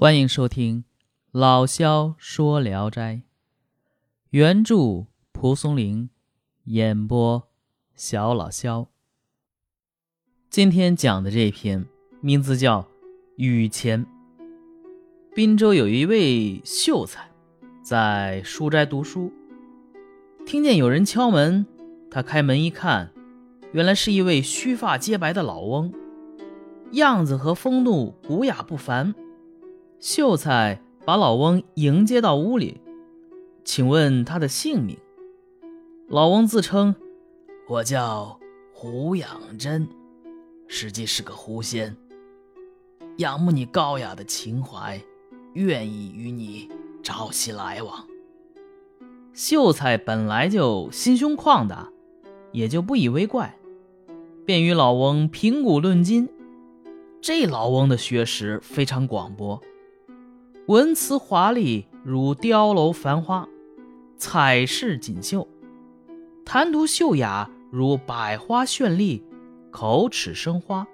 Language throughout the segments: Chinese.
欢迎收听《老萧说聊斋》，原著蒲松龄，演播小老萧。今天讲的这篇名字叫《雨前》。滨州有一位秀才，在书斋读书，听见有人敲门，他开门一看，原来是一位须发皆白的老翁，样子和风度古雅不凡。秀才把老翁迎接到屋里，请问他的姓名。老翁自称：“我叫胡养真，实际是个狐仙。仰慕你高雅的情怀，愿意与你朝夕来往。”秀才本来就心胸旷达，也就不以为怪，便与老翁评古论今。这老翁的学识非常广博。文辞华丽如雕楼繁花，彩饰锦绣；谈吐秀雅如百花绚丽，口齿生花。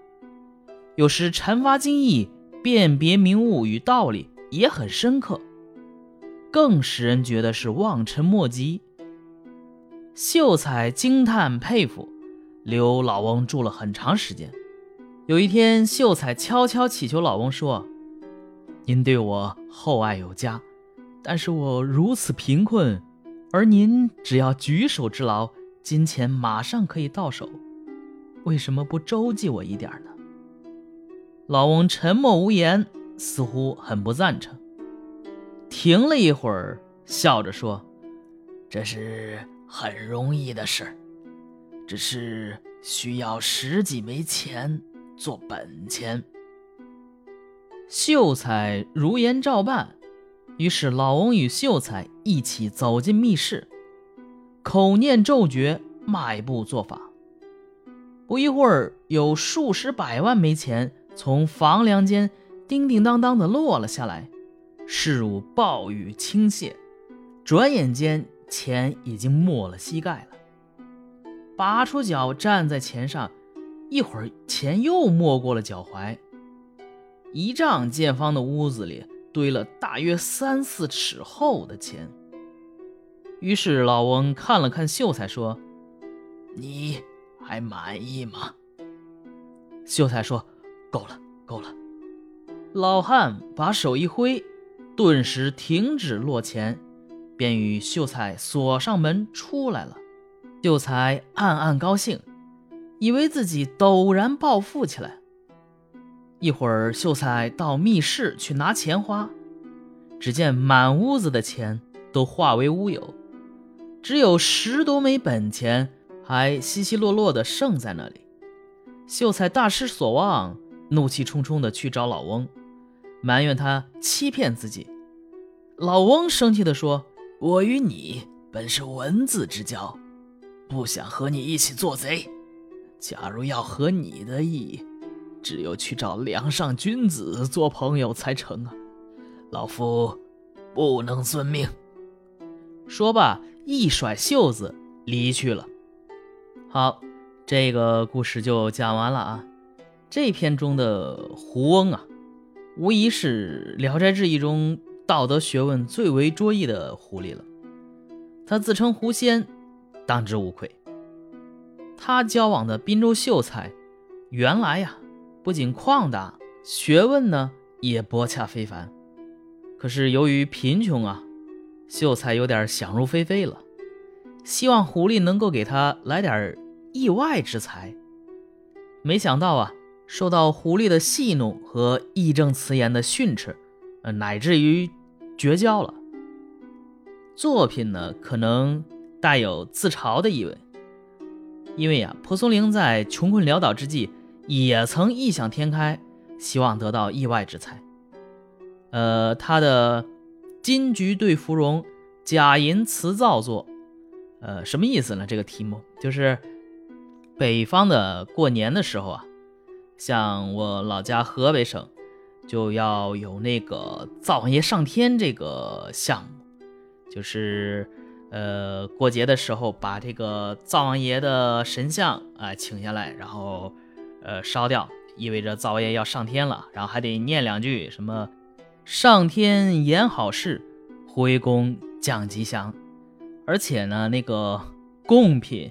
有时阐发精义，辨别名物与道理也很深刻，更使人觉得是望尘莫及。秀才惊叹佩服，留老翁住了很长时间。有一天，秀才悄悄祈求老翁说。您对我厚爱有加，但是我如此贫困，而您只要举手之劳，金钱马上可以到手，为什么不周济我一点呢？老翁沉默无言，似乎很不赞成。停了一会儿，笑着说：“这是很容易的事，只是需要十几枚钱做本钱。”秀才如言照办，于是老翁与秀才一起走进密室，口念咒诀，迈步做法。不一会儿，有数十百万枚钱从房梁间叮叮当当的落了下来，势如暴雨倾泻。转眼间，钱已经没了膝盖了。拔出脚站在钱上，一会儿钱又没过了脚踝。一丈见方的屋子里堆了大约三四尺厚的钱。于是老翁看了看秀才，说：“你还满意吗？”秀才说：“够了，够了。”老汉把手一挥，顿时停止落钱，便与秀才锁上门出来了。秀才暗暗高兴，以为自己陡然暴富起来。一会儿，秀才到密室去拿钱花，只见满屋子的钱都化为乌有，只有十多枚本钱还稀稀落落的剩在那里。秀才大失所望，怒气冲冲的去找老翁，埋怨他欺骗自己。老翁生气的说：“我与你本是文字之交，不想和你一起做贼。假如要合你的意。”只有去找梁上君子做朋友才成啊！老夫不能遵命。说罢，一甩袖子离去了。好，这个故事就讲完了啊。这篇中的胡翁啊，无疑是《聊斋志异》中道德学问最为卓异的狐狸了。他自称狐仙，当之无愧。他交往的滨州秀才，原来呀。不仅旷达，学问呢也博洽非凡。可是由于贫穷啊，秀才有点想入非非了，希望狐狸能够给他来点意外之财。没想到啊，受到狐狸的戏弄和义正辞严的训斥，呃，乃至于绝交了。作品呢，可能带有自嘲的意味，因为呀，蒲松龄在穷困潦倒之际。也曾异想天开，希望得到意外之财。呃，他的金菊对芙蓉，假银辞造作，呃，什么意思呢？这个题目就是北方的过年的时候啊，像我老家河北省，就要有那个灶王爷上天这个项目，就是呃过节的时候把这个灶王爷的神像啊请下来，然后。呃，烧掉意味着灶王爷要上天了，然后还得念两句什么，上天言好事，回宫降吉祥。而且呢，那个贡品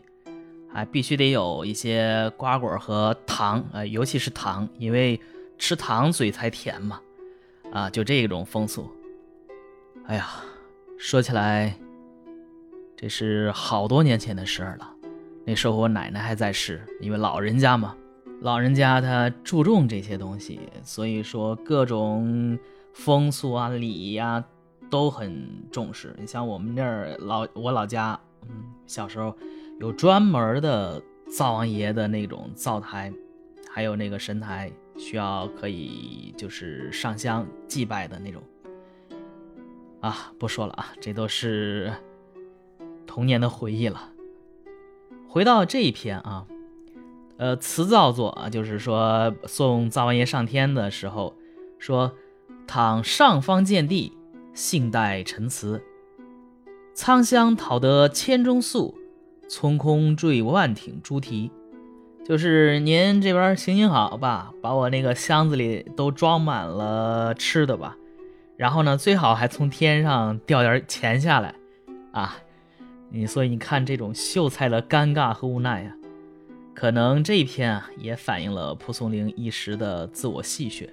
还必须得有一些瓜果和糖啊，尤其是糖，因为吃糖嘴才甜嘛。啊，就这种风俗。哎呀，说起来，这是好多年前的事儿了。那时候我奶奶还在世，因为老人家嘛，老人家他注重这些东西，所以说各种风俗啊、礼呀都很重视。你像我们这儿老我老家，嗯，小时候有专门的灶王爷的那种灶台，还有那个神台，需要可以就是上香祭拜的那种。啊，不说了啊，这都是童年的回忆了。回到这一篇啊，呃，辞造作啊，就是说送灶王爷上天的时候，说：“倘上方见地，幸待陈词。苍香讨得千钟粟，从空坠万挺猪蹄。”就是您这边行行好吧，把我那个箱子里都装满了吃的吧，然后呢，最好还从天上掉点钱下来，啊。你所以你看这种秀才的尴尬和无奈呀，可能这一篇啊也反映了蒲松龄一时的自我戏谑。